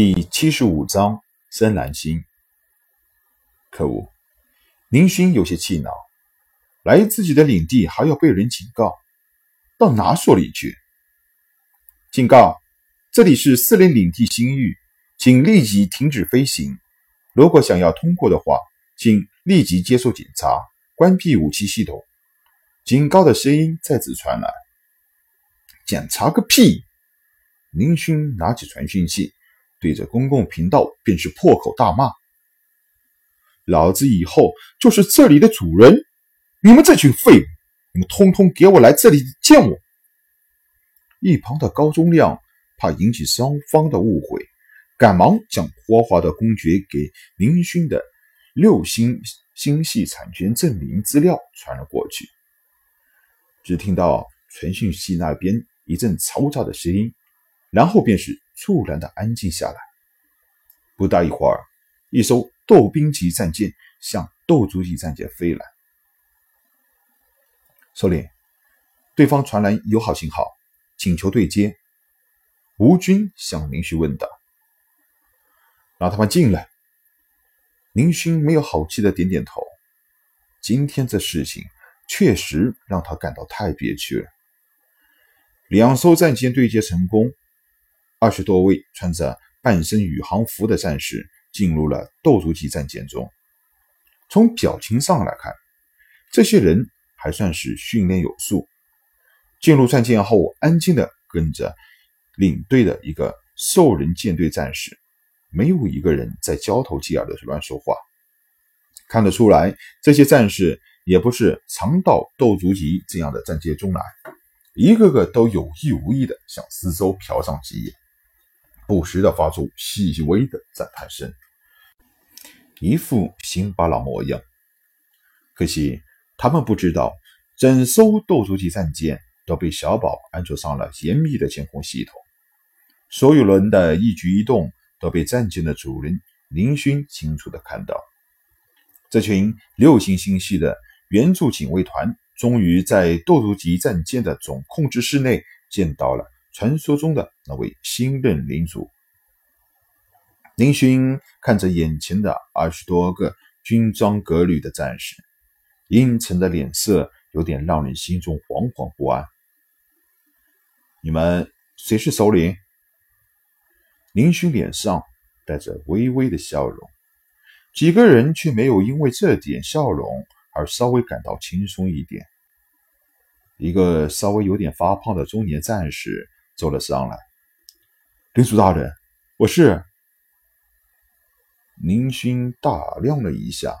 第七十五章深蓝星。可恶！林勋有些气恼，来自己的领地还要被人警告，到哪所里去？警告！这里是四零领地星域，请立即停止飞行。如果想要通过的话，请立即接受检查，关闭武器系统。警告的声音再次传来。检查个屁！林勋拿起传讯器，对着公共频道便是破口大骂：“老子以后就是这里的主人！你们这群废物，你们通通给我来这里见我！”一旁的高宗亮怕引起双方的误会，赶忙将花花的公爵给林勋的六星星系产权证明资料传了过去。只听到传讯器那边。一阵嘈杂的声音，然后便是猝然的安静下来。不大一会儿，一艘斗兵级战舰向斗族级战舰飞来。首领，对方传来友好信号，请求对接。吴军向林勋问道：“让他们进来。”林勋没有好气的点点头。今天这事情确实让他感到太憋屈了。两艘战舰对接成功，二十多位穿着半身宇航服的战士进入了斗族级战舰中。从表情上来看，这些人还算是训练有素。进入战舰后，安静的跟着领队的一个兽人舰队战士，没有一个人在交头接耳的乱说话。看得出来，这些战士也不是常到斗族级这样的战舰中来。一个个都有意无意的向四周瞟上几眼，不时的发出细微的赞叹声，一副辛巴老模样。可惜他们不知道，整艘斗族级战舰都被小宝安装上了严密的监控系统，所有人的一举一动都被战舰的主人林勋清楚的看到。这群六星星系的援助警卫团。终于在斗族级战舰的总控制室内见到了传说中的那位新任领主。林勋看着眼前的二十多个军装革履的战士，阴沉的脸色有点让人心中惶惶不安。你们谁是首领？林勋脸上带着微微的笑容，几个人却没有因为这点笑容。而稍微感到轻松一点。一个稍微有点发胖的中年战士走了上来：“领主大人，我是。”林勋打量了一下，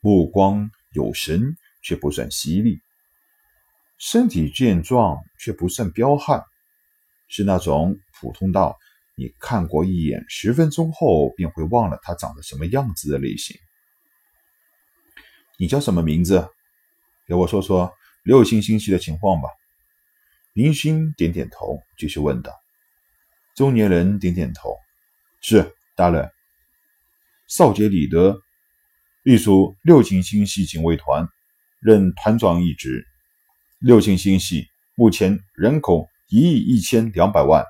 目光有神，却不算犀利；身体健壮，却不算彪悍，是那种普通到你看过一眼，十分钟后便会忘了他长得什么样子的类型。你叫什么名字？给我说说六星星系的情况吧。林勋点点头，继续问道。中年人点点头：“是大人。”少杰李德，隶属六星星系警卫团，任团长一职。六星星系目前人口一亿一千两百万，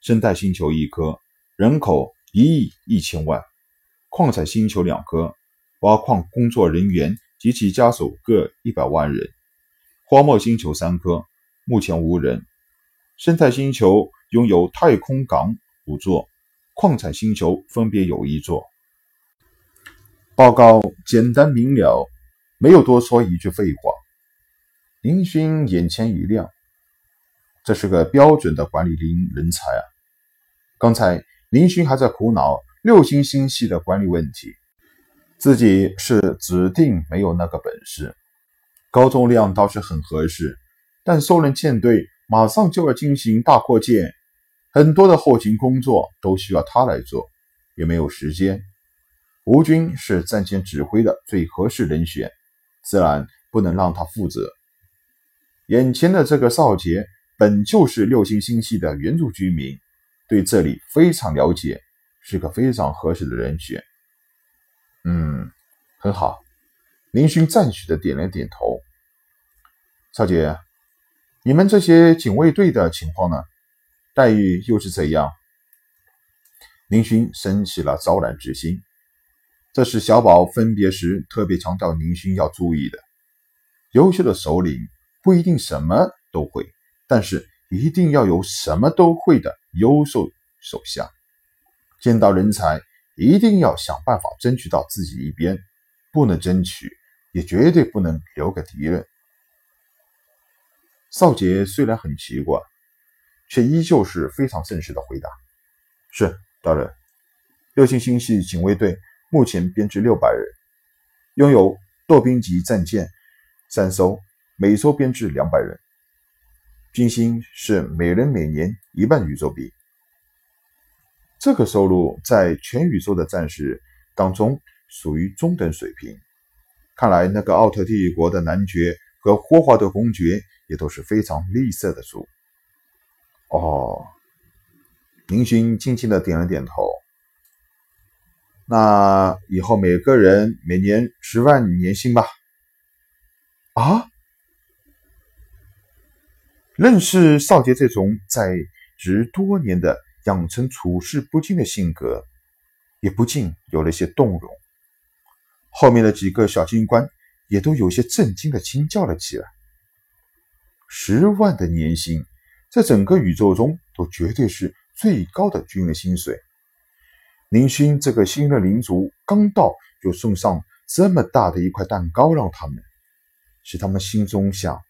生态星球一颗，人口一亿一千万，矿产星球两颗。挖矿工作人员及其家属各一百万人，荒漠星球三颗，目前无人。生态星球拥有太空港五座，矿产星球分别有一座。报告简单明了，没有多说一句废话。林勋眼前一亮，这是个标准的管理林人才啊！刚才林勋还在苦恼六星星系的管理问题。自己是指定没有那个本事，高宗亮倒是很合适，但收人舰队马上就要进行大扩建，很多的后勤工作都需要他来做，也没有时间。吴军是战前指挥的最合适人选，自然不能让他负责。眼前的这个少杰本就是六星星系的原住居民，对这里非常了解，是个非常合适的人选。嗯，很好。林勋赞许的点了点头。少杰，你们这些警卫队的情况呢？待遇又是怎样？林勋生起了招揽之心。这是小宝分别时特别强调林勋要注意的：优秀的首领不一定什么都会，但是一定要有什么都会的优秀手下。见到人才，一定要想办法争取到自己一边，不能争取，也绝对不能留给敌人。少杰虽然很奇怪，却依旧是非常正式的回答：“是大人，六星星系警卫队。”目前编制六百人，拥有舵兵级战舰三艘，每艘编制两百人。军薪是每人每年一万宇宙币。这个收入在全宇宙的战士当中属于中等水平。看来那个奥特帝国的男爵和霍华德公爵也都是非常吝啬的主。哦，明勋轻轻的点了点头。那以后每个人每年十万年薪吧。啊！认识少杰这种在职多年的、养成处事不惊的性格，也不禁有了些动容。后面的几个小军官也都有些震惊的惊叫了起来。十万的年薪，在整个宇宙中都绝对是最高的军人薪水。林勋这个新任领主刚到，就送上这么大的一块蛋糕让他们，使他们心中想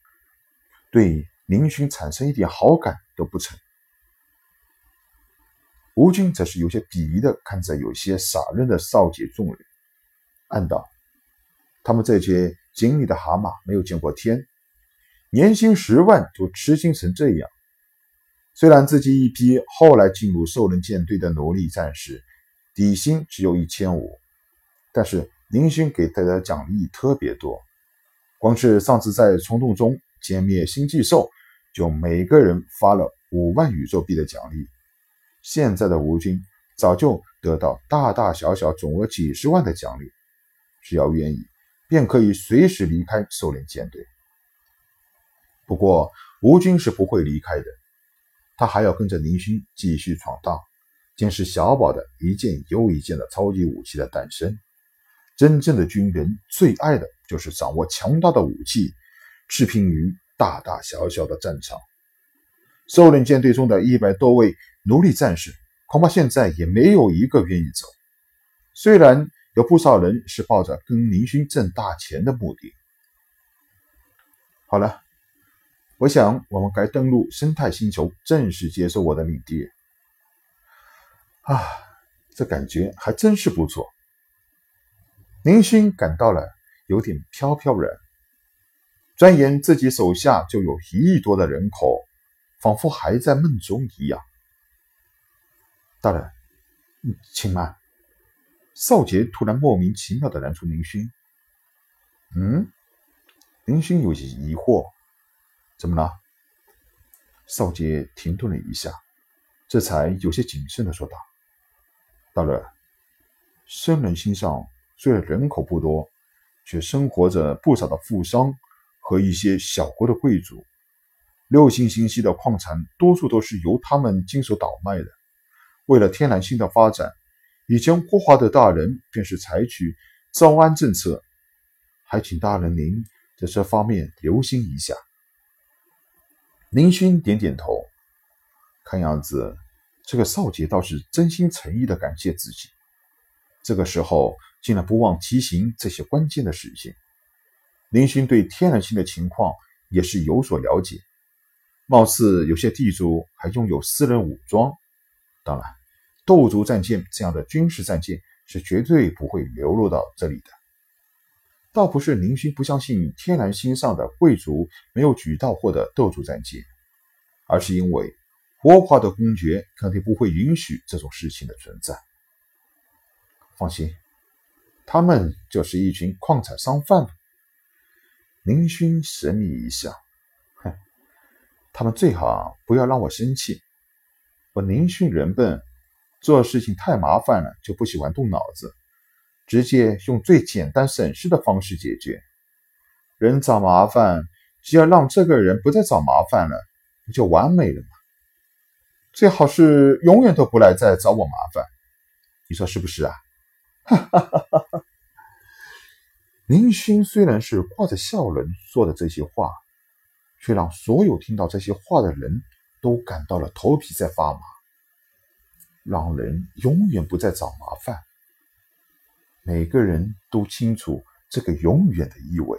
对林勋产生一点好感都不成。吴军则是有些鄙夷的看着有些傻愣的少杰众人，暗道：他们这些井里的蛤蟆没有见过天，年薪十万就吃惊成这样。虽然自己一批后来进入兽人舰队的奴隶战士。底薪只有一千五，但是林勋给他的奖励特别多。光是上次在虫洞中歼灭星际兽，就每个人发了五万宇宙币的奖励。现在的吴军早就得到大大小小总额几十万的奖励，只要愿意，便可以随时离开兽人舰队。不过吴军是不会离开的，他还要跟着林勋继续闯荡。监视小宝的一件又一件的超级武器的诞生。真正的军人最爱的就是掌握强大的武器，驰骋于大大小小的战场。兽人舰队中的一百多位奴隶战士，恐怕现在也没有一个愿意走。虽然有不少人是抱着跟林勋挣大钱的目的。好了，我想我们该登陆生态星球，正式接受我的领地。啊，这感觉还真是不错。林勋感到了有点飘飘然，转眼自己手下就有一亿多的人口，仿佛还在梦中一样。大人，请慢。少杰突然莫名其妙的拦住林勋。嗯，林勋有些疑惑，怎么了？少杰停顿了一下，这才有些谨慎的说道。大人，生人心上虽然人口不多，却生活着不少的富商和一些小国的贵族。六星星系的矿产多数都是由他们经手倒卖的。为了天然星的发展，以前霍华的大人便是采取招安政策，还请大人您在这方面留心一下。林勋点点头，看样子。这个少杰倒是真心诚意的感谢自己，这个时候竟然不忘提醒这些关键的事情。林勋对天然星的情况也是有所了解，貌似有些地主还拥有私人武装。当然，斗族战舰这样的军事战舰是绝对不会流入到这里的。倒不是林勋不相信天然星上的贵族没有渠道获得斗族战舰，而是因为。霍华德公爵肯定不会允许这种事情的存在。放心，他们就是一群矿产商贩。林勋神秘一笑，哼，他们最好不要让我生气。我林勋人笨，做事情太麻烦了就不喜欢动脑子直接用最简单省事的方式解决。人找麻烦只要让这个人不再找麻烦了不就完美了吗？最好是永远都不来再找我麻烦你说是不是啊？哈哈哈哈哈哈。林勋虽然是挂着笑容说的这些话却让所有听到这些话的人都感到了头皮在发麻让人永远不再找麻烦。每个人都清楚这个永远的意味。